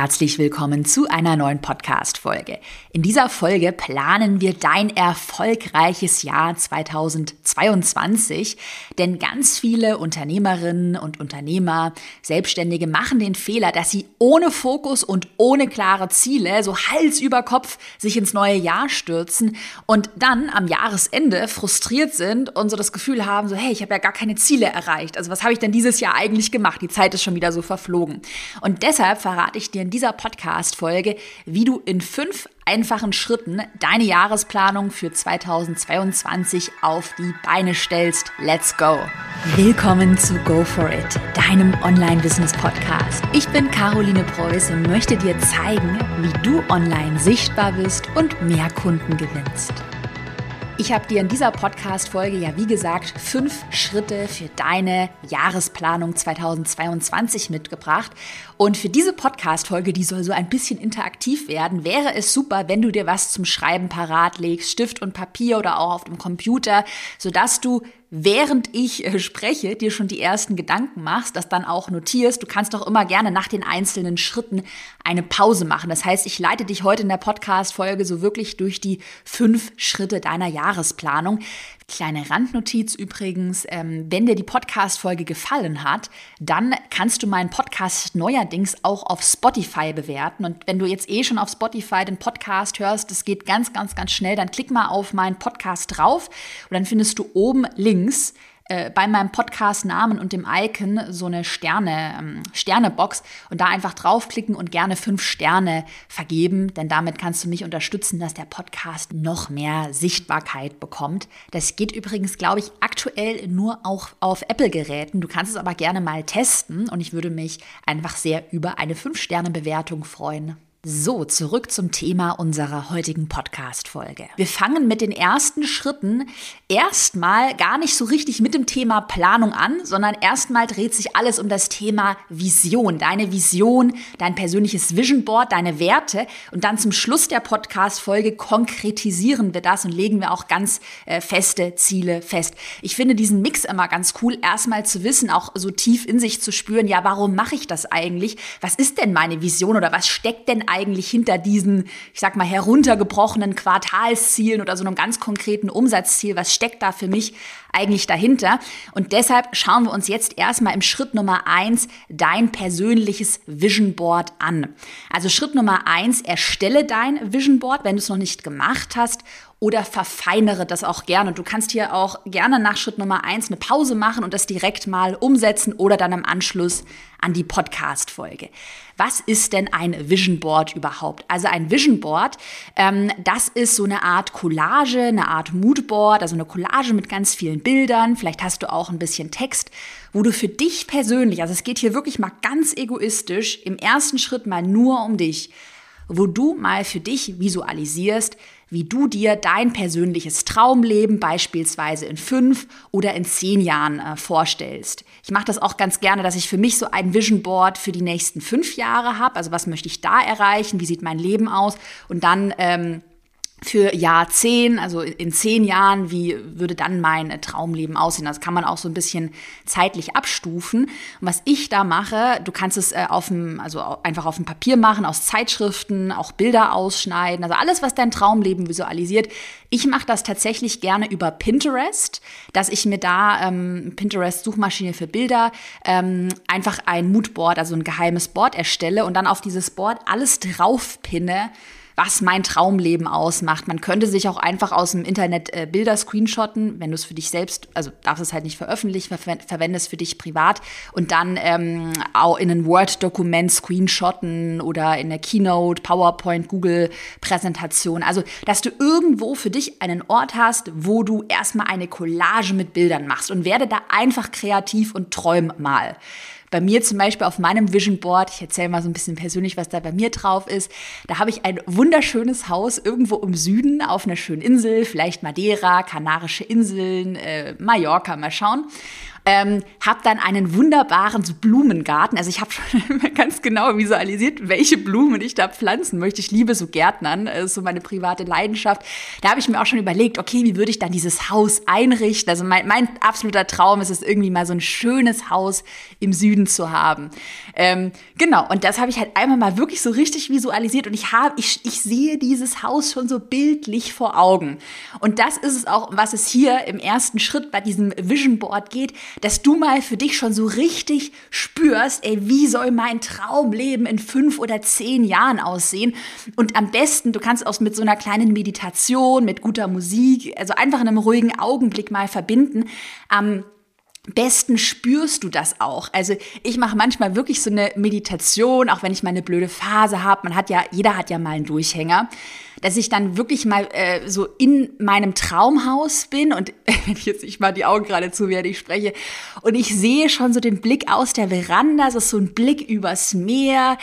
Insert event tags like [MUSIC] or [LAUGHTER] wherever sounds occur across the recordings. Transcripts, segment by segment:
herzlich willkommen zu einer neuen Podcast-Folge. In dieser Folge planen wir dein erfolgreiches Jahr 2022, denn ganz viele Unternehmerinnen und Unternehmer, Selbstständige machen den Fehler, dass sie ohne Fokus und ohne klare Ziele so Hals über Kopf sich ins neue Jahr stürzen und dann am Jahresende frustriert sind und so das Gefühl haben, so hey, ich habe ja gar keine Ziele erreicht. Also was habe ich denn dieses Jahr eigentlich gemacht? Die Zeit ist schon wieder so verflogen. Und deshalb verrate ich dir dieser Podcast-Folge, wie du in fünf einfachen Schritten deine Jahresplanung für 2022 auf die Beine stellst. Let's go! Willkommen zu Go For It, deinem Online-Business-Podcast. Ich bin Caroline Preuß und möchte dir zeigen, wie du online sichtbar bist und mehr Kunden gewinnst. Ich habe dir in dieser Podcast-Folge ja, wie gesagt, fünf Schritte für deine Jahresplanung 2022 mitgebracht. Und für diese Podcast-Folge, die soll so ein bisschen interaktiv werden, wäre es super, wenn du dir was zum Schreiben parat legst, Stift und Papier oder auch auf dem Computer, sodass du während ich äh, spreche, dir schon die ersten Gedanken machst, das dann auch notierst. Du kannst doch immer gerne nach den einzelnen Schritten eine Pause machen. Das heißt, ich leite dich heute in der Podcast-Folge so wirklich durch die fünf Schritte deiner Jahresplanung. Kleine Randnotiz übrigens, ähm, wenn dir die Podcast-Folge gefallen hat, dann kannst du meinen Podcast neuerdings auch auf Spotify bewerten. Und wenn du jetzt eh schon auf Spotify den Podcast hörst, das geht ganz, ganz, ganz schnell, dann klick mal auf meinen Podcast drauf und dann findest du oben links äh, bei meinem Podcast-Namen und dem Icon so eine Sterne, ähm, Sterne-Box und da einfach draufklicken und gerne fünf Sterne vergeben, denn damit kannst du mich unterstützen, dass der Podcast noch mehr Sichtbarkeit bekommt. Das geht übrigens, glaube ich, aktuell nur auch auf Apple-Geräten. Du kannst es aber gerne mal testen und ich würde mich einfach sehr über eine fünf Sterne Bewertung freuen. So, zurück zum Thema unserer heutigen Podcast-Folge. Wir fangen mit den ersten Schritten erstmal gar nicht so richtig mit dem Thema Planung an, sondern erstmal dreht sich alles um das Thema Vision. Deine Vision, dein persönliches Vision Board, deine Werte. Und dann zum Schluss der Podcast-Folge konkretisieren wir das und legen wir auch ganz äh, feste Ziele fest. Ich finde diesen Mix immer ganz cool, erstmal zu wissen, auch so tief in sich zu spüren, ja, warum mache ich das eigentlich? Was ist denn meine Vision oder was steckt denn eigentlich hinter diesen, ich sag mal, heruntergebrochenen Quartalszielen oder so einem ganz konkreten Umsatzziel? Was steckt da für mich eigentlich dahinter? Und deshalb schauen wir uns jetzt erstmal im Schritt Nummer eins dein persönliches Vision Board an. Also Schritt Nummer eins, erstelle dein Vision Board, wenn du es noch nicht gemacht hast oder verfeinere das auch gerne. Und du kannst hier auch gerne nach Schritt Nummer eins eine Pause machen und das direkt mal umsetzen oder dann im Anschluss an die Podcast-Folge. Was ist denn ein Vision Board überhaupt? Also ein Vision Board, ähm, das ist so eine Art Collage, eine Art Moodboard, also eine Collage mit ganz vielen Bildern. Vielleicht hast du auch ein bisschen Text, wo du für dich persönlich, also es geht hier wirklich mal ganz egoistisch, im ersten Schritt mal nur um dich, wo du mal für dich visualisierst, wie du dir dein persönliches Traumleben beispielsweise in fünf oder in zehn Jahren äh, vorstellst. Ich mache das auch ganz gerne, dass ich für mich so ein Vision Board für die nächsten fünf Jahre habe. Also was möchte ich da erreichen? Wie sieht mein Leben aus? Und dann ähm, für Jahr zehn, also in zehn Jahren, wie würde dann mein Traumleben aussehen? Das kann man auch so ein bisschen zeitlich abstufen. Und was ich da mache, du kannst es äh, auf dem, also einfach auf dem Papier machen, aus Zeitschriften, auch Bilder ausschneiden, also alles, was dein Traumleben visualisiert. Ich mache das tatsächlich gerne über Pinterest, dass ich mir da ähm, Pinterest Suchmaschine für Bilder ähm, einfach ein Moodboard, also ein geheimes Board erstelle und dann auf dieses Board alles draufpinne was mein Traumleben ausmacht. Man könnte sich auch einfach aus dem Internet äh, Bilder screenshotten, wenn du es für dich selbst, also darfst es halt nicht veröffentlichen, ver verwende es für dich privat und dann ähm, auch in ein Word-Dokument screenshotten oder in der Keynote, PowerPoint, Google-Präsentation. Also, dass du irgendwo für dich einen Ort hast, wo du erstmal eine Collage mit Bildern machst und werde da einfach kreativ und träum mal. Bei mir zum Beispiel auf meinem Vision Board, ich erzähle mal so ein bisschen persönlich, was da bei mir drauf ist, da habe ich ein wunderschönes Haus irgendwo im Süden auf einer schönen Insel, vielleicht Madeira, Kanarische Inseln, äh, Mallorca, mal schauen. Ähm, habe dann einen wunderbaren Blumengarten. Also ich habe schon [LAUGHS] ganz genau visualisiert, welche Blumen ich da pflanzen möchte. Ich liebe so Gärtnern, das ist so meine private Leidenschaft. Da habe ich mir auch schon überlegt, okay, wie würde ich dann dieses Haus einrichten? Also mein, mein absoluter Traum ist es irgendwie mal so ein schönes Haus im Süden zu haben. Ähm, genau, und das habe ich halt einmal mal wirklich so richtig visualisiert und ich habe, ich, ich sehe dieses Haus schon so bildlich vor Augen. Und das ist es auch, was es hier im ersten Schritt bei diesem Vision Board geht, dass du mal für dich schon so richtig spürst, ey, wie soll mein Traumleben in fünf oder zehn Jahren aussehen? Und am besten, du kannst auch mit so einer kleinen Meditation, mit guter Musik, also einfach in einem ruhigen Augenblick mal verbinden. Am besten spürst du das auch. Also ich mache manchmal wirklich so eine Meditation, auch wenn ich mal eine blöde Phase habe. Man hat ja, jeder hat ja mal einen Durchhänger dass ich dann wirklich mal äh, so in meinem Traumhaus bin und [LAUGHS] wenn ich jetzt nicht mal die Augen gerade zu, während ich spreche, und ich sehe schon so den Blick aus der Veranda, es ist so ein Blick übers Meer,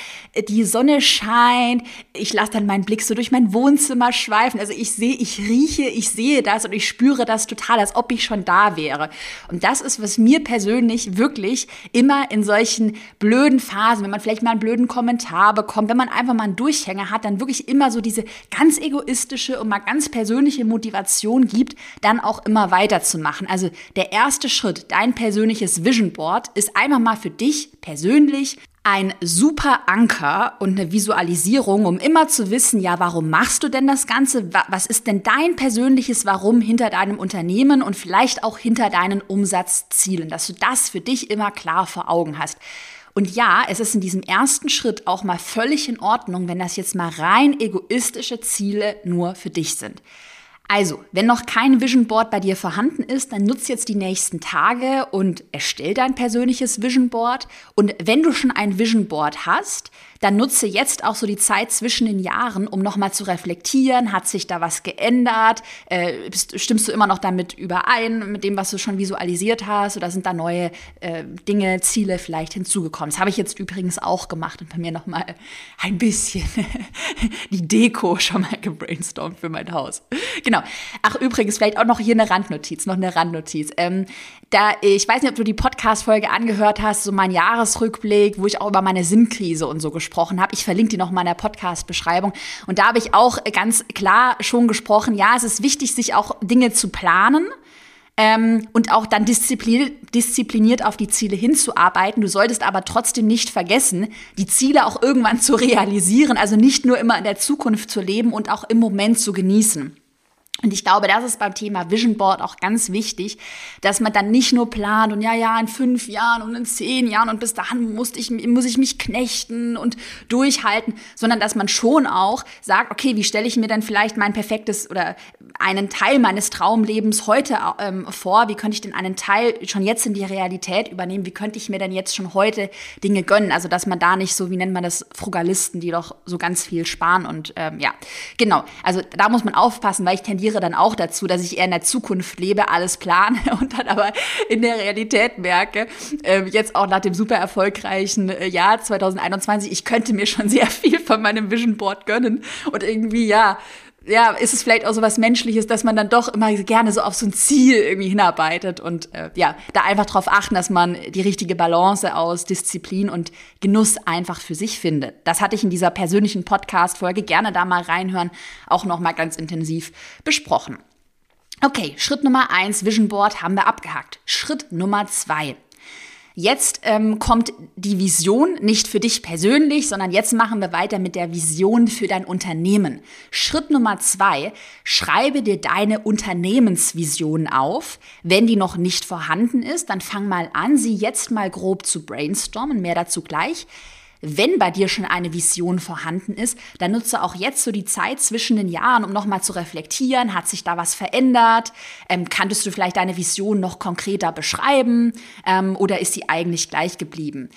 die Sonne scheint, ich lasse dann meinen Blick so durch mein Wohnzimmer schweifen, also ich sehe, ich rieche, ich sehe das und ich spüre das total, als ob ich schon da wäre. Und das ist, was mir persönlich wirklich immer in solchen blöden Phasen, wenn man vielleicht mal einen blöden Kommentar bekommt, wenn man einfach mal einen Durchhänger hat, dann wirklich immer so diese ganz ganz egoistische und mal ganz persönliche Motivation gibt, dann auch immer weiterzumachen. Also der erste Schritt, dein persönliches Vision Board, ist einmal mal für dich persönlich ein super Anker und eine Visualisierung, um immer zu wissen, ja, warum machst du denn das Ganze? Was ist denn dein persönliches Warum hinter deinem Unternehmen und vielleicht auch hinter deinen Umsatzzielen, dass du das für dich immer klar vor Augen hast. Und ja, es ist in diesem ersten Schritt auch mal völlig in Ordnung, wenn das jetzt mal rein egoistische Ziele nur für dich sind. Also, wenn noch kein Vision Board bei dir vorhanden ist, dann nutz jetzt die nächsten Tage und erstell dein persönliches Vision Board. Und wenn du schon ein Vision Board hast, dann nutze jetzt auch so die Zeit zwischen den Jahren, um nochmal zu reflektieren, hat sich da was geändert, äh, stimmst du immer noch damit überein, mit dem, was du schon visualisiert hast, oder sind da neue äh, Dinge, Ziele vielleicht hinzugekommen. Das habe ich jetzt übrigens auch gemacht und bei mir nochmal ein bisschen [LAUGHS] die Deko schon mal gebrainstormt für mein Haus. Genau. Ach, übrigens, vielleicht auch noch hier eine Randnotiz, noch eine Randnotiz. Ähm, da, ich weiß nicht, ob du die Podcast-Folge angehört hast, so mein Jahresrückblick, wo ich auch über meine Sinnkrise und so gesprochen habe. Ich verlinke die noch mal in der Podcast-Beschreibung. Und da habe ich auch ganz klar schon gesprochen, ja, es ist wichtig, sich auch Dinge zu planen. Ähm, und auch dann diszipliniert, diszipliniert auf die Ziele hinzuarbeiten. Du solltest aber trotzdem nicht vergessen, die Ziele auch irgendwann zu realisieren, also nicht nur immer in der Zukunft zu leben und auch im Moment zu genießen. Und ich glaube, das ist beim Thema Vision Board auch ganz wichtig, dass man dann nicht nur plant und ja, ja, in fünf Jahren und in zehn Jahren und bis dahin muss ich, muss ich mich knechten und durchhalten, sondern dass man schon auch sagt, okay, wie stelle ich mir denn vielleicht mein perfektes oder einen Teil meines Traumlebens heute ähm, vor? Wie könnte ich denn einen Teil schon jetzt in die Realität übernehmen? Wie könnte ich mir denn jetzt schon heute Dinge gönnen? Also, dass man da nicht so, wie nennt man das, Frugalisten, die doch so ganz viel sparen und ähm, ja, genau. Also da muss man aufpassen, weil ich tendiere tendiere dann auch dazu, dass ich eher in der Zukunft lebe, alles plane [LAUGHS] und dann aber in der Realität merke, äh, jetzt auch nach dem super erfolgreichen äh, Jahr 2021, ich könnte mir schon sehr viel von meinem Vision Board gönnen. Und irgendwie, ja, ja, ist es vielleicht auch so was Menschliches, dass man dann doch immer gerne so auf so ein Ziel irgendwie hinarbeitet und äh, ja, da einfach drauf achten, dass man die richtige Balance aus Disziplin und Genuss einfach für sich findet. Das hatte ich in dieser persönlichen Podcast-Folge gerne da mal reinhören, auch nochmal ganz intensiv besprochen. Okay, Schritt Nummer eins, Vision Board haben wir abgehakt. Schritt Nummer zwei. Jetzt ähm, kommt die Vision nicht für dich persönlich, sondern jetzt machen wir weiter mit der Vision für dein Unternehmen. Schritt Nummer zwei, schreibe dir deine Unternehmensvision auf. Wenn die noch nicht vorhanden ist, dann fang mal an, sie jetzt mal grob zu brainstormen. Mehr dazu gleich. Wenn bei dir schon eine Vision vorhanden ist, dann nutze auch jetzt so die Zeit zwischen den Jahren, um nochmal zu reflektieren. Hat sich da was verändert? Ähm, kanntest du vielleicht deine Vision noch konkreter beschreiben? Ähm, oder ist sie eigentlich gleich geblieben?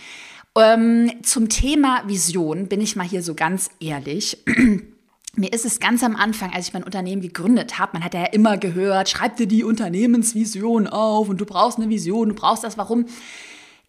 Ähm, zum Thema Vision bin ich mal hier so ganz ehrlich. [CLEARS THROAT] Mir ist es ganz am Anfang, als ich mein Unternehmen gegründet habe, man hat ja immer gehört, schreib dir die Unternehmensvision auf und du brauchst eine Vision, du brauchst das Warum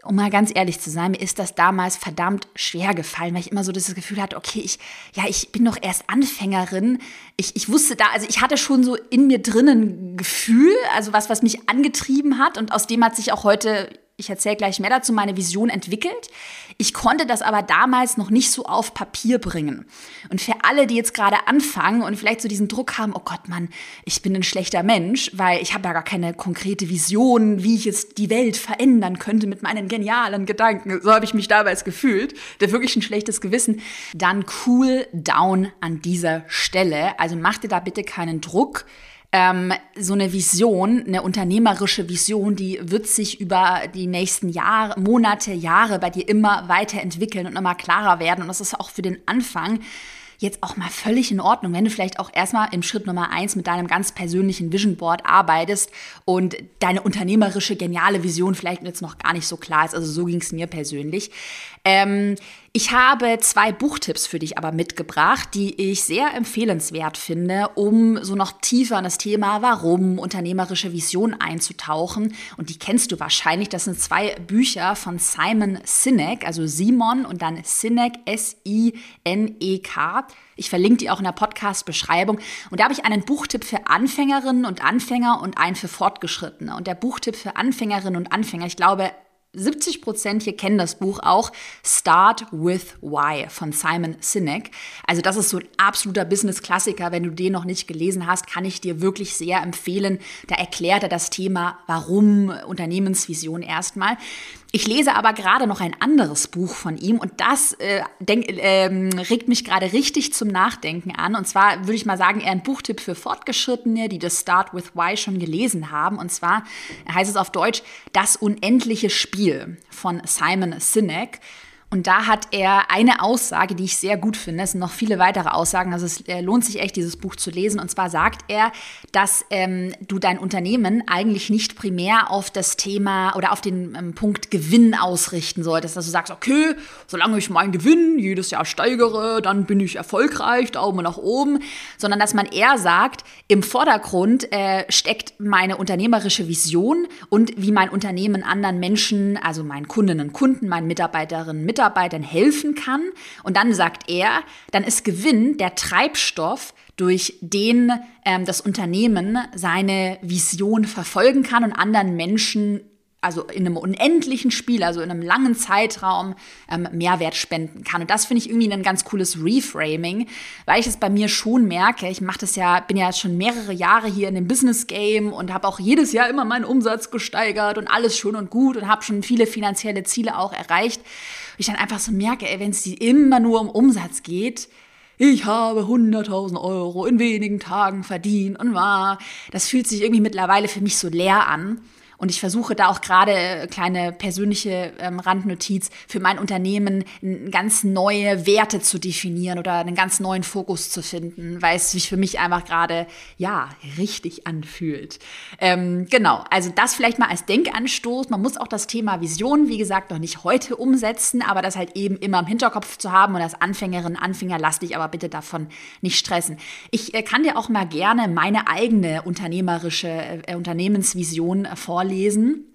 um mal ganz ehrlich zu sein, mir ist das damals verdammt schwer gefallen, weil ich immer so das Gefühl hatte, okay, ich, ja, ich bin doch erst Anfängerin. Ich, ich wusste da, also ich hatte schon so in mir drinnen Gefühl, also was, was mich angetrieben hat und aus dem hat sich auch heute ich erzähle gleich mehr dazu, meine Vision entwickelt. Ich konnte das aber damals noch nicht so auf Papier bringen. Und für alle, die jetzt gerade anfangen und vielleicht so diesen Druck haben, oh Gott, Mann, ich bin ein schlechter Mensch, weil ich habe ja gar keine konkrete Vision, wie ich jetzt die Welt verändern könnte mit meinen genialen Gedanken. So habe ich mich damals gefühlt. Der wirklich ein schlechtes Gewissen. Dann cool down an dieser Stelle. Also mach dir da bitte keinen Druck ähm, so eine Vision, eine unternehmerische Vision, die wird sich über die nächsten Jahre, Monate, Jahre bei dir immer weiterentwickeln und immer klarer werden. Und das ist auch für den Anfang jetzt auch mal völlig in Ordnung, wenn du vielleicht auch erstmal im Schritt Nummer eins mit deinem ganz persönlichen Vision Board arbeitest und deine unternehmerische, geniale Vision vielleicht jetzt noch gar nicht so klar ist. Also so ging es mir persönlich. Ähm, ich habe zwei Buchtipps für dich aber mitgebracht, die ich sehr empfehlenswert finde, um so noch tiefer in das Thema Warum, unternehmerische Vision einzutauchen. Und die kennst du wahrscheinlich. Das sind zwei Bücher von Simon Sinek, also Simon und dann Sinek, S-I-N-E-K. Ich verlinke die auch in der Podcast-Beschreibung. Und da habe ich einen Buchtipp für Anfängerinnen und Anfänger und einen für Fortgeschrittene. Und der Buchtipp für Anfängerinnen und Anfänger, ich glaube, 70 Prozent hier kennen das Buch auch Start with Why von Simon Sinek. Also das ist so ein absoluter Business-Klassiker. Wenn du den noch nicht gelesen hast, kann ich dir wirklich sehr empfehlen. Da erklärt er das Thema Warum Unternehmensvision erstmal. Ich lese aber gerade noch ein anderes Buch von ihm und das äh, denk, äh, regt mich gerade richtig zum Nachdenken an. Und zwar würde ich mal sagen, eher ein Buchtipp für Fortgeschrittene, die das Start with Why schon gelesen haben. Und zwar heißt es auf Deutsch Das unendliche Spiel von Simon Sinek. Und da hat er eine Aussage, die ich sehr gut finde. Es sind noch viele weitere Aussagen. Also es äh, lohnt sich echt, dieses Buch zu lesen. Und zwar sagt er, dass ähm, du dein Unternehmen eigentlich nicht primär auf das Thema oder auf den ähm, Punkt Gewinn ausrichten solltest. Dass du sagst, okay, solange ich meinen Gewinn jedes Jahr steigere, dann bin ich erfolgreich, Daumen nach oben. Sondern dass man eher sagt, im Vordergrund äh, steckt meine unternehmerische Vision und wie mein Unternehmen anderen Menschen, also meinen Kundinnen und Kunden, meinen Mitarbeiterinnen, Mitarbeitern, Mitarbeitern helfen kann. Und dann sagt er, dann ist Gewinn der Treibstoff, durch den ähm, das Unternehmen seine Vision verfolgen kann und anderen Menschen also in einem unendlichen Spiel, also in einem langen Zeitraum ähm, Mehrwert spenden kann. Und das finde ich irgendwie ein ganz cooles Reframing, weil ich es bei mir schon merke. Ich mache das ja, bin ja schon mehrere Jahre hier in dem Business Game und habe auch jedes Jahr immer meinen Umsatz gesteigert und alles schön und gut und habe schon viele finanzielle Ziele auch erreicht. Ich dann einfach so merke, ey, wenn es immer nur um Umsatz geht, ich habe 100.000 Euro in wenigen Tagen verdient und war, das fühlt sich irgendwie mittlerweile für mich so leer an. Und ich versuche da auch gerade äh, kleine persönliche ähm, Randnotiz für mein Unternehmen ganz neue Werte zu definieren oder einen ganz neuen Fokus zu finden, weil es sich für mich einfach gerade ja richtig anfühlt. Ähm, genau, also das vielleicht mal als Denkanstoß. Man muss auch das Thema Vision, wie gesagt, noch nicht heute umsetzen, aber das halt eben immer im Hinterkopf zu haben und als Anfängerin, Anfänger lass dich aber bitte davon nicht stressen. Ich äh, kann dir auch mal gerne meine eigene unternehmerische äh, Unternehmensvision äh, vorlesen vorlesen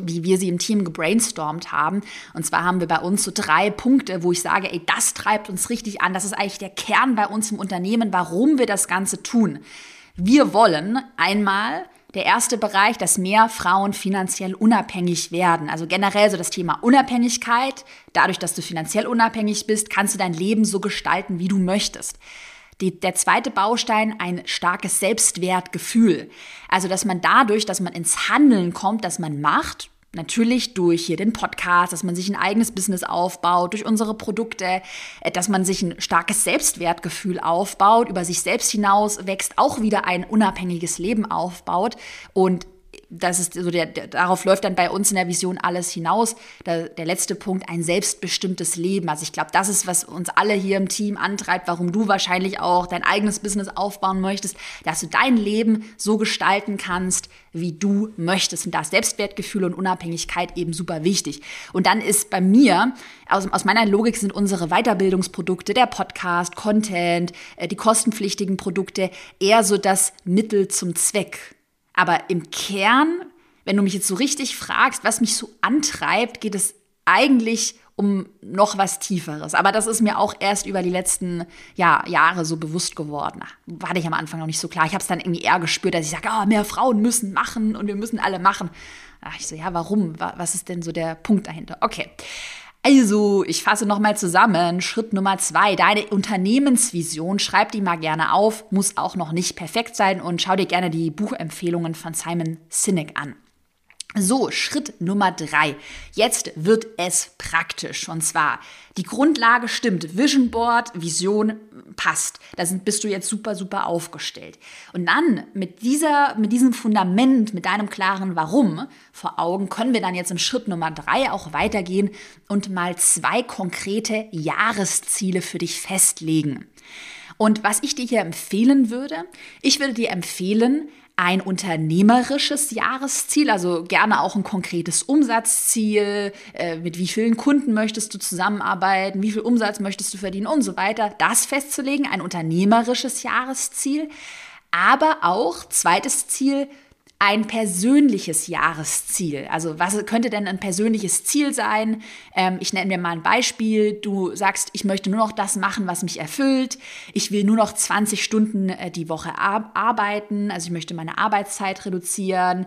wie wir sie im Team gebrainstormt haben. Und zwar haben wir bei uns so drei Punkte, wo ich sage, ey, das treibt uns richtig an. Das ist eigentlich der Kern bei uns im Unternehmen, warum wir das Ganze tun. Wir wollen einmal der erste Bereich, dass mehr Frauen finanziell unabhängig werden. Also generell so das Thema Unabhängigkeit. Dadurch, dass du finanziell unabhängig bist, kannst du dein Leben so gestalten, wie du möchtest. Die, der zweite Baustein, ein starkes Selbstwertgefühl. Also, dass man dadurch, dass man ins Handeln kommt, dass man macht, Natürlich durch hier den Podcast, dass man sich ein eigenes Business aufbaut, durch unsere Produkte, äh, dass man sich ein starkes Selbstwertgefühl aufbaut, über sich selbst hinaus wächst, auch wieder ein unabhängiges Leben aufbaut und das ist so der, der, darauf läuft dann bei uns in der Vision alles hinaus. Der, der letzte Punkt, ein selbstbestimmtes Leben. Also ich glaube, das ist, was uns alle hier im Team antreibt, warum du wahrscheinlich auch dein eigenes Business aufbauen möchtest, dass du dein Leben so gestalten kannst, wie du möchtest. Und da ist Selbstwertgefühl und Unabhängigkeit eben super wichtig. Und dann ist bei mir, aus, aus meiner Logik sind unsere Weiterbildungsprodukte, der Podcast, Content, äh, die kostenpflichtigen Produkte eher so das Mittel zum Zweck. Aber im Kern wenn du mich jetzt so richtig fragst, was mich so antreibt, geht es eigentlich um noch was Tieferes. Aber das ist mir auch erst über die letzten ja, Jahre so bewusst geworden. War ich am Anfang noch nicht so klar. Ich habe es dann irgendwie eher gespürt, dass ich sage, oh, mehr Frauen müssen machen und wir müssen alle machen. Da ich so, ja, warum? Was ist denn so der Punkt dahinter? Okay. Also, ich fasse nochmal zusammen. Schritt Nummer zwei, deine Unternehmensvision. Schreib die mal gerne auf, muss auch noch nicht perfekt sein und schau dir gerne die Buchempfehlungen von Simon Sinek an. So, Schritt Nummer drei. Jetzt wird es praktisch. Und zwar, die Grundlage stimmt. Vision Board, Vision passt. Da sind, bist du jetzt super, super aufgestellt. Und dann mit dieser, mit diesem Fundament, mit deinem klaren Warum vor Augen, können wir dann jetzt im Schritt Nummer drei auch weitergehen und mal zwei konkrete Jahresziele für dich festlegen. Und was ich dir hier empfehlen würde, ich würde dir empfehlen, ein unternehmerisches Jahresziel, also gerne auch ein konkretes Umsatzziel, äh, mit wie vielen Kunden möchtest du zusammenarbeiten, wie viel Umsatz möchtest du verdienen und so weiter, das festzulegen, ein unternehmerisches Jahresziel, aber auch zweites Ziel, ein persönliches Jahresziel. Also was könnte denn ein persönliches Ziel sein? Ähm, ich nenne mir mal ein Beispiel. Du sagst, ich möchte nur noch das machen, was mich erfüllt. Ich will nur noch 20 Stunden äh, die Woche ar arbeiten. Also ich möchte meine Arbeitszeit reduzieren.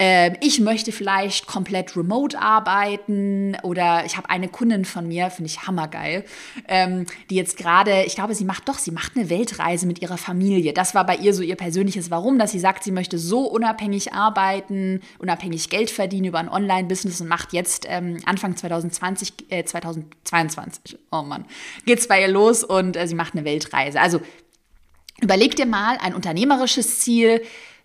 Ähm, ich möchte vielleicht komplett remote arbeiten. Oder ich habe eine Kundin von mir, finde ich hammergeil, ähm, die jetzt gerade, ich glaube, sie macht doch, sie macht eine Weltreise mit ihrer Familie. Das war bei ihr so ihr persönliches Warum, dass sie sagt, sie möchte so unabhängig unabhängig arbeiten, unabhängig Geld verdienen über ein Online-Business und macht jetzt ähm, Anfang 2020, äh, 2022, oh Mann, geht's bei ihr los und äh, sie macht eine Weltreise. Also überleg dir mal ein unternehmerisches Ziel,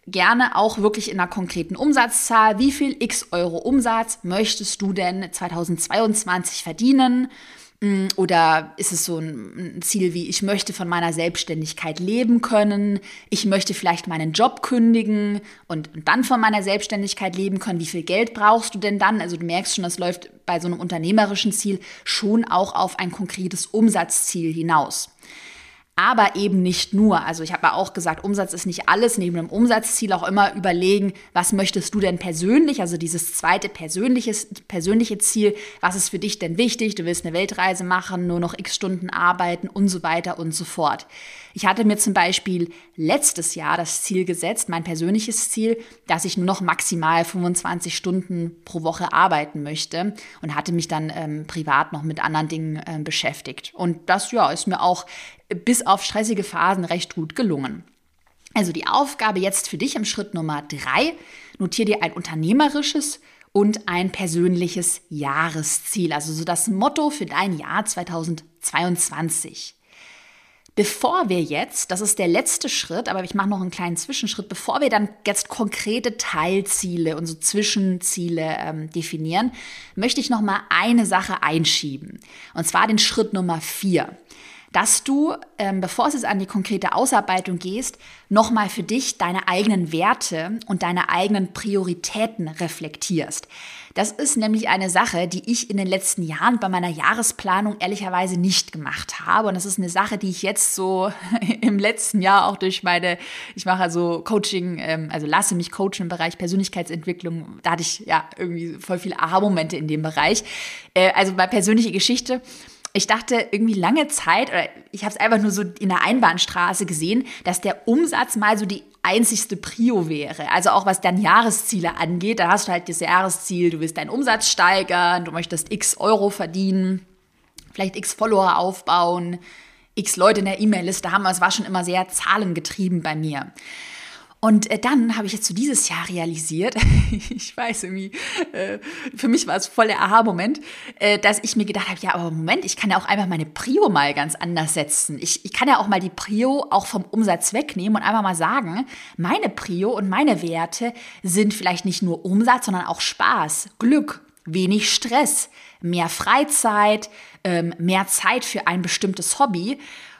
gerne auch wirklich in einer konkreten Umsatzzahl. Wie viel x Euro Umsatz möchtest du denn 2022 verdienen? Mm, oder ist es so ein Ziel wie, ich möchte von meiner Selbstständigkeit leben können, ich möchte vielleicht meinen Job kündigen und, dann von meiner Selbstständigkeit leben können. Wie viel Geld brauchst du denn dann? Also du merkst schon, das läuft bei so einem unternehmerischen Ziel schon auch auf ein konkretes Umsatzziel hinaus aber eben nicht nur. Also ich habe ja auch gesagt, Umsatz ist nicht alles. Neben dem Umsatzziel auch immer überlegen, was möchtest du denn persönlich? Also dieses zweite persönliches, persönliche Ziel, was ist für dich denn wichtig? Du willst eine Weltreise machen, nur noch x Stunden arbeiten und so weiter und so fort. Ich hatte mir zum Beispiel letztes Jahr das Ziel gesetzt, mein persönliches Ziel, dass ich nur noch maximal 25 Stunden pro Woche arbeiten möchte und hatte mich dann ähm, privat noch mit anderen Dingen äh, beschäftigt. Und das ja ist mir auch bis auf stressige Phasen recht gut gelungen. Also die Aufgabe jetzt für dich im Schritt Nummer drei, notier dir ein unternehmerisches und ein persönliches Jahresziel, also so das Motto für dein Jahr 2022. Bevor wir jetzt, das ist der letzte Schritt, aber ich mache noch einen kleinen Zwischenschritt, bevor wir dann jetzt konkrete Teilziele und so Zwischenziele ähm, definieren, möchte ich noch mal eine Sache einschieben. Und zwar den Schritt Nummer vier dass du, ähm, bevor es jetzt an die konkrete Ausarbeitung gehst, nochmal für dich deine eigenen Werte und deine eigenen Prioritäten reflektierst. Das ist nämlich eine Sache, die ich in den letzten Jahren bei meiner Jahresplanung ehrlicherweise nicht gemacht habe. Und das ist eine Sache, die ich jetzt so [LAUGHS] im letzten Jahr auch durch meine, ich mache also Coaching, ähm, also lasse mich coachen im Bereich Persönlichkeitsentwicklung. Da hatte ich ja irgendwie voll viele Aha-Momente in dem Bereich. Äh, also bei persönliche Geschichte ich dachte irgendwie lange Zeit, oder ich habe es einfach nur so in der Einbahnstraße gesehen, dass der Umsatz mal so die einzigste Prio wäre. Also auch was dann Jahresziele angeht, da hast du halt das Jahresziel, du willst deinen Umsatz steigern, du möchtest x Euro verdienen, vielleicht x Follower aufbauen, x Leute in der E-Mail-Liste haben. Es war schon immer sehr zahlengetrieben bei mir. Und äh, dann habe ich jetzt so dieses Jahr realisiert, [LAUGHS] ich weiß irgendwie, äh, für mich war es voll der Aha-Moment, äh, dass ich mir gedacht habe, ja, aber Moment, ich kann ja auch einfach meine Prio mal ganz anders setzen. Ich, ich kann ja auch mal die Prio auch vom Umsatz wegnehmen und einfach mal sagen, meine Prio und meine Werte sind vielleicht nicht nur Umsatz, sondern auch Spaß, Glück, wenig Stress, mehr Freizeit, ähm, mehr Zeit für ein bestimmtes Hobby.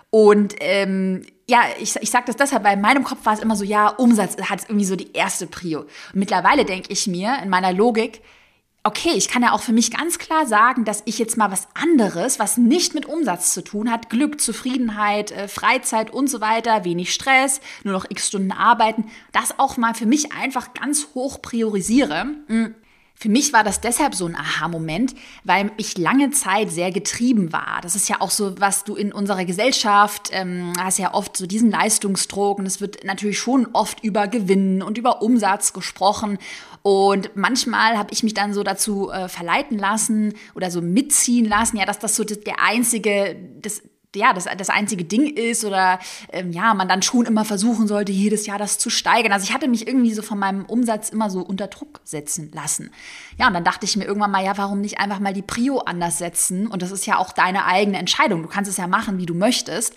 Und ähm, ja, ich, ich sage das deshalb, weil in meinem Kopf war es immer so, ja, Umsatz hat irgendwie so die erste Prio. Und mittlerweile denke ich mir in meiner Logik, okay, ich kann ja auch für mich ganz klar sagen, dass ich jetzt mal was anderes, was nicht mit Umsatz zu tun hat, Glück, Zufriedenheit, äh, Freizeit und so weiter, wenig Stress, nur noch x Stunden arbeiten, das auch mal für mich einfach ganz hoch priorisiere. Für mich war das deshalb so ein Aha-Moment, weil ich lange Zeit sehr getrieben war. Das ist ja auch so, was du in unserer Gesellschaft ähm, hast ja oft so diesen Leistungsdruck und es wird natürlich schon oft über Gewinn und über Umsatz gesprochen. Und manchmal habe ich mich dann so dazu äh, verleiten lassen oder so mitziehen lassen, ja, dass das so der einzige, das, ja, das, das einzige Ding ist oder ähm, ja, man dann schon immer versuchen sollte, jedes Jahr das zu steigern. Also ich hatte mich irgendwie so von meinem Umsatz immer so unter Druck setzen lassen. Ja, und dann dachte ich mir irgendwann mal, ja, warum nicht einfach mal die Prio anders setzen? Und das ist ja auch deine eigene Entscheidung. Du kannst es ja machen, wie du möchtest.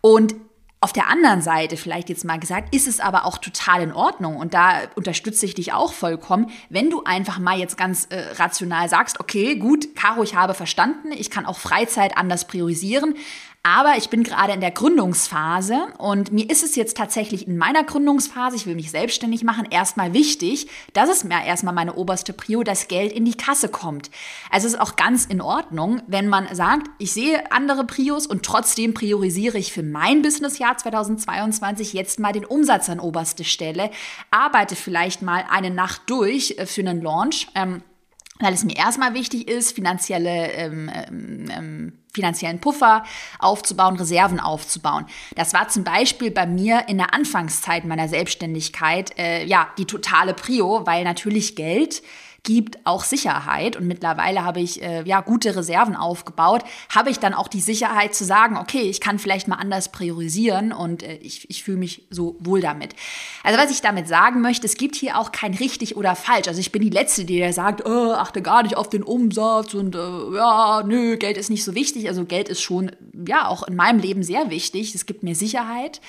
Und auf der anderen Seite, vielleicht jetzt mal gesagt, ist es aber auch total in Ordnung und da unterstütze ich dich auch vollkommen, wenn du einfach mal jetzt ganz äh, rational sagst, okay, gut, Caro, ich habe verstanden, ich kann auch Freizeit anders priorisieren, aber ich bin gerade in der Gründungsphase und mir ist es jetzt tatsächlich in meiner Gründungsphase, ich will mich selbstständig machen, erstmal wichtig, dass es mir erstmal meine oberste Prio, das Geld in die Kasse kommt. Also es ist auch ganz in Ordnung, wenn man sagt, ich sehe andere Prios und trotzdem priorisiere ich für mein Businessjahr 2022 jetzt mal den Umsatz an oberste Stelle, arbeite vielleicht mal eine Nacht durch äh, für einen Launch. Ähm, weil es mir erstmal wichtig ist, finanzielle, ähm, ähm, ähm, finanziellen Puffer aufzubauen, Reserven aufzubauen. Das war zum Beispiel bei mir in der Anfangszeit meiner Selbstständigkeit äh, ja die totale Prio, weil natürlich Geld gibt auch Sicherheit. Und mittlerweile habe ich äh, ja gute Reserven aufgebaut. Habe ich dann auch die Sicherheit zu sagen, okay, ich kann vielleicht mal anders priorisieren und äh, ich, ich fühle mich so wohl damit. Also was ich damit sagen möchte, es gibt hier auch kein richtig oder falsch. Also ich bin die Letzte, die sagt, oh, achte gar nicht auf den Umsatz und äh, ja, nö, Geld ist nicht so wichtig. Also Geld ist schon ja auch in meinem Leben sehr wichtig. Es gibt mir Sicherheit.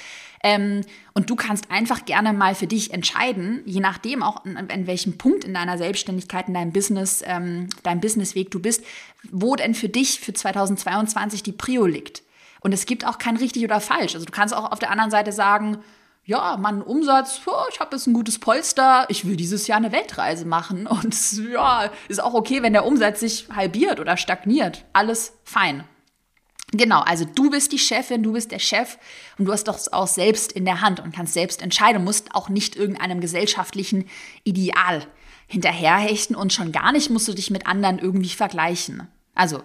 Ähm, und du kannst einfach gerne mal für dich entscheiden, je nachdem auch an, an welchem Punkt in deiner Selbstständigkeit, in deinem Business, ähm, deinem Businessweg du bist, wo denn für dich für 2022 die Prio liegt. Und es gibt auch kein richtig oder falsch. Also du kannst auch auf der anderen Seite sagen, ja, mein Umsatz, oh, ich habe jetzt ein gutes Polster, ich will dieses Jahr eine Weltreise machen. Und [LAUGHS] ja, ist auch okay, wenn der Umsatz sich halbiert oder stagniert. Alles fein. Genau, also du bist die Chefin, du bist der Chef und du hast doch auch selbst in der Hand und kannst selbst entscheiden, musst auch nicht irgendeinem gesellschaftlichen Ideal hinterherhechten und schon gar nicht musst du dich mit anderen irgendwie vergleichen. Also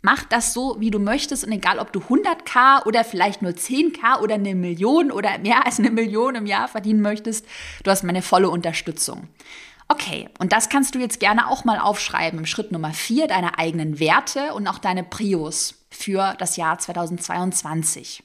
mach das so, wie du möchtest und egal, ob du 100k oder vielleicht nur 10k oder eine Million oder mehr als eine Million im Jahr verdienen möchtest, du hast meine volle Unterstützung. Okay, und das kannst du jetzt gerne auch mal aufschreiben im Schritt Nummer 4, deine eigenen Werte und auch deine Prios für das Jahr 2022.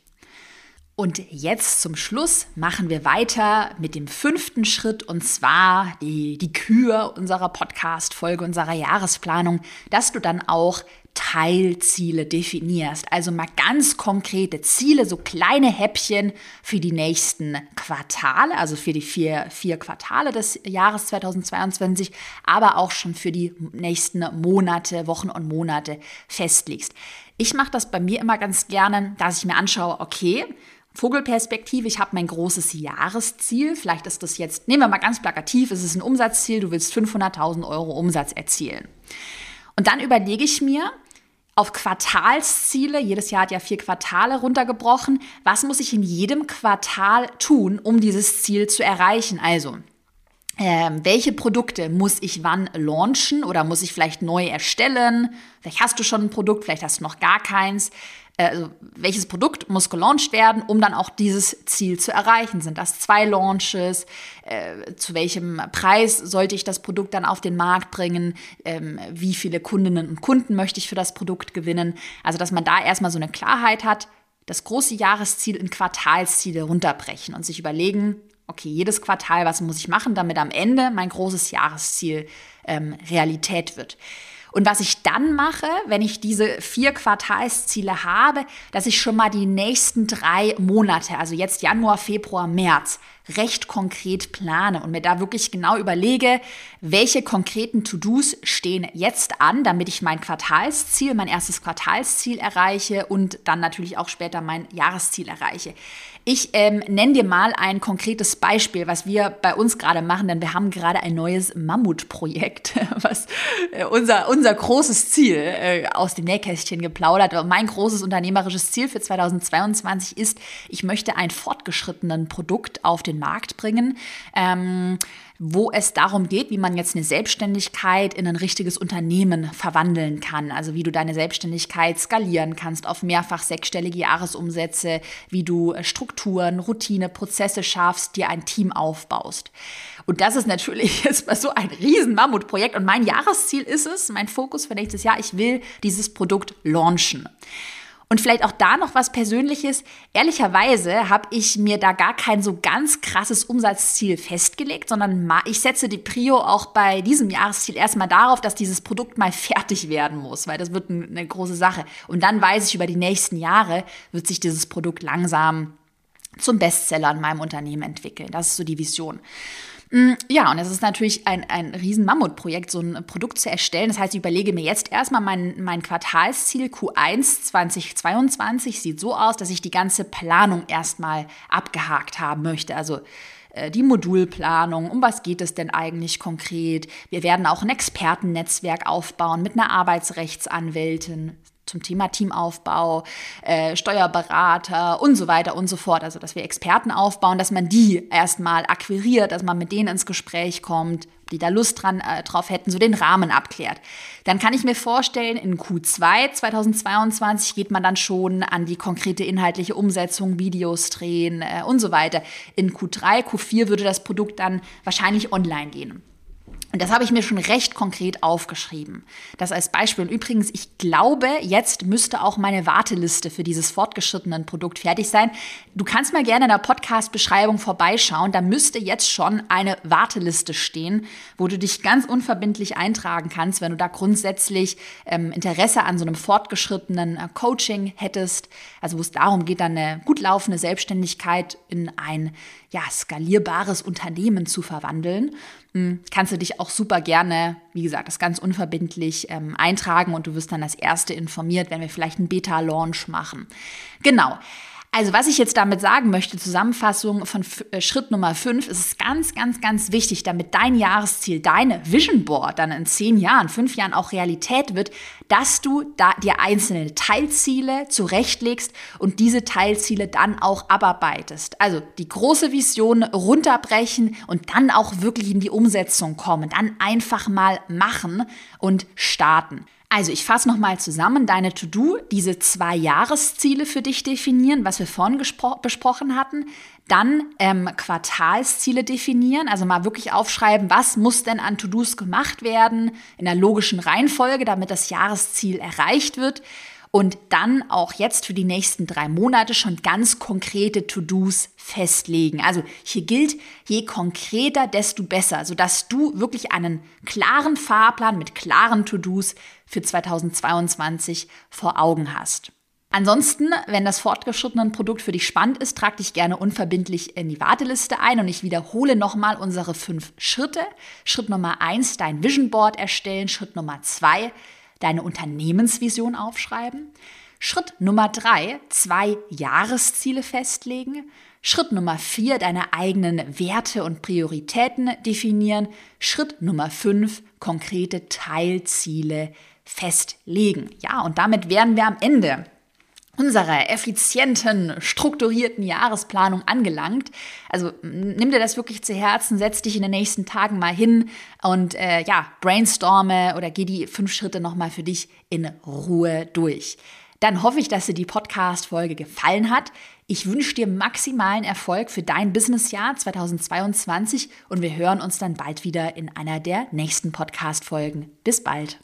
Und jetzt zum Schluss machen wir weiter mit dem fünften Schritt und zwar die, die Kür unserer Podcast-Folge, unserer Jahresplanung, dass du dann auch Teilziele definierst. Also mal ganz konkrete Ziele, so kleine Häppchen für die nächsten Quartale, also für die vier, vier Quartale des Jahres 2022, aber auch schon für die nächsten Monate, Wochen und Monate festlegst. Ich mache das bei mir immer ganz gerne, dass ich mir anschaue, okay, Vogelperspektive, ich habe mein großes Jahresziel. Vielleicht ist das jetzt, nehmen wir mal ganz plakativ, es ist ein Umsatzziel, du willst 500.000 Euro Umsatz erzielen. Und dann überlege ich mir, auf Quartalsziele, jedes Jahr hat ja vier Quartale runtergebrochen, was muss ich in jedem Quartal tun, um dieses Ziel zu erreichen? Also, ähm, welche Produkte muss ich wann launchen oder muss ich vielleicht neu erstellen? Vielleicht hast du schon ein Produkt, vielleicht hast du noch gar keins. Äh, also, welches Produkt muss gelauncht werden, um dann auch dieses Ziel zu erreichen? Sind das zwei Launches? Äh, zu welchem Preis sollte ich das Produkt dann auf den Markt bringen? Ähm, wie viele Kundinnen und Kunden möchte ich für das Produkt gewinnen? Also, dass man da erstmal so eine Klarheit hat, das große Jahresziel in Quartalsziele runterbrechen und sich überlegen, okay, jedes Quartal, was muss ich machen, damit am Ende mein großes Jahresziel ähm, Realität wird. Und was ich dann mache, wenn ich diese vier Quartalsziele habe, dass ich schon mal die nächsten drei Monate, also jetzt Januar, Februar, März, recht konkret plane und mir da wirklich genau überlege, welche konkreten To-Dos stehen jetzt an, damit ich mein Quartalsziel, mein erstes Quartalsziel erreiche und dann natürlich auch später mein Jahresziel erreiche. Ich ähm, nenne dir mal ein konkretes Beispiel, was wir bei uns gerade machen, denn wir haben gerade ein neues Mammutprojekt, [LAUGHS] was äh, unser, unser großes Ziel äh, aus dem Nähkästchen geplaudert. Mein großes unternehmerisches Ziel für 2022 ist, ich möchte ein fortgeschrittenen Produkt auf den Markt bringen. Ähm, wo es darum geht, wie man jetzt eine Selbstständigkeit in ein richtiges Unternehmen verwandeln kann. Also wie du deine Selbstständigkeit skalieren kannst auf mehrfach sechsstellige Jahresumsätze, wie du Strukturen, Routine, Prozesse schaffst, dir ein Team aufbaust. Und das ist natürlich [LAUGHS] jetzt mal so ein riesen Mammutprojekt. Und mein Jahresziel ist es, mein Fokus für nächstes Jahr, ich will dieses Produkt launchen. Und vielleicht auch da noch was Persönliches. Ehrlicherweise habe ich mir da gar kein so ganz krasses Umsatzziel festgelegt, sondern ich setze die Prio auch bei diesem Jahresziel erstmal darauf, dass dieses Produkt mal [LAUGHS] fertig werden muss, weil das wird eine große Sache. Und dann weiß ich, über die nächsten Jahre wird sich dieses Produkt langsam zum Bestseller in meinem Unternehmen entwickeln. Das ist so die Vision. Mm, ja, und es ist natürlich ein, ein riesen Mammutprojekt, so ein Produkt zu erstellen. Das heißt, ich überlege mir jetzt erstmal mein, mein Quartalsziel Q1 2022 sieht so aus, dass ich die ganze Planung erstmal abgehakt haben möchte. Also äh, die Modulplanung, um was geht es denn eigentlich konkret? Wir werden auch ein Expertennetzwerk aufbauen mit einer Arbeitsrechtsanwältin, zum Thema Teamaufbau, äh, Steuerberater und so weiter und so fort. Also, dass wir Experten aufbauen, dass man die erstmal akquiriert, dass man mit denen ins Gespräch kommt, die da Lust dran, äh, drauf hätten, so den Rahmen abklärt. Dann kann ich mir vorstellen, in Q2 2022 geht man dann schon an die konkrete inhaltliche Umsetzung, Videos drehen äh, und so weiter. In Q3, Q4 würde das Produkt dann wahrscheinlich online gehen. Und das habe ich mir schon recht konkret aufgeschrieben. Das als Beispiel. Und übrigens, ich glaube, jetzt müsste auch meine Warteliste für dieses fortgeschrittenen Produkt fertig sein. Du kannst mal gerne in der Podcast-Beschreibung vorbeischauen. Da müsste jetzt schon eine Warteliste stehen, wo du dich ganz unverbindlich eintragen kannst, wenn du da grundsätzlich ähm, Interesse an so einem fortgeschrittenen äh, Coaching hättest. Also wo es darum geht, dann eine gut laufende Selbstständigkeit in ein ja, skalierbares Unternehmen zu verwandeln, hm, kannst du dich auch super gerne, wie gesagt, das ganz unverbindlich ähm, eintragen und du wirst dann als Erste informiert, wenn wir vielleicht einen Beta-Launch machen. Genau. Also was ich jetzt damit sagen möchte, Zusammenfassung von äh, Schritt Nummer 5, ist es ganz, ganz, ganz wichtig, damit dein Jahresziel, deine Vision Board dann in zehn Jahren, fünf Jahren auch Realität wird, dass du da dir einzelne Teilziele zurechtlegst und diese Teilziele dann auch abarbeitest. Also die große Vision runterbrechen und dann auch wirklich in die Umsetzung kommen, dann einfach mal machen und starten. Also ich fasse nochmal zusammen, deine To-Do, diese zwei Jahresziele für dich definieren, was wir vorhin besprochen hatten. Dann ähm, Quartalsziele definieren, also mal wirklich aufschreiben, was muss denn an To-Dos gemacht werden in der logischen Reihenfolge, damit das Jahresziel erreicht wird und dann auch jetzt für die nächsten drei Monate schon ganz konkrete To-Dos festlegen. Also hier gilt, je konkreter, desto besser, sodass du wirklich einen klaren Fahrplan mit klaren To-Dos für 2022 vor Augen hast. Ansonsten, wenn das fortgeschrittene Produkt für dich spannend ist, trag dich gerne unverbindlich in die Warteliste ein und ich wiederhole nochmal unsere fünf Schritte. Schritt Nummer eins, dein Vision Board erstellen. Schritt Nummer zwei, deine Unternehmensvision aufschreiben. Schritt Nummer drei, zwei Jahresziele festlegen. Schritt Nummer vier, deine eigenen Werte und Prioritäten definieren. Schritt Nummer fünf, konkrete Teilziele festlegen. Ja, und damit wären wir am Ende unserer effizienten, strukturierten Jahresplanung angelangt. Also nimm dir das wirklich zu Herzen, setz dich in den nächsten Tagen mal hin und äh, ja, brainstorme oder geh die fünf Schritte nochmal für dich in Ruhe durch. Dann hoffe ich, dass dir die Podcast-Folge gefallen hat. Ich wünsche dir maximalen Erfolg für dein Businessjahr 2022 und wir hören uns dann bald wieder in einer der nächsten Podcast-Folgen. Bis bald.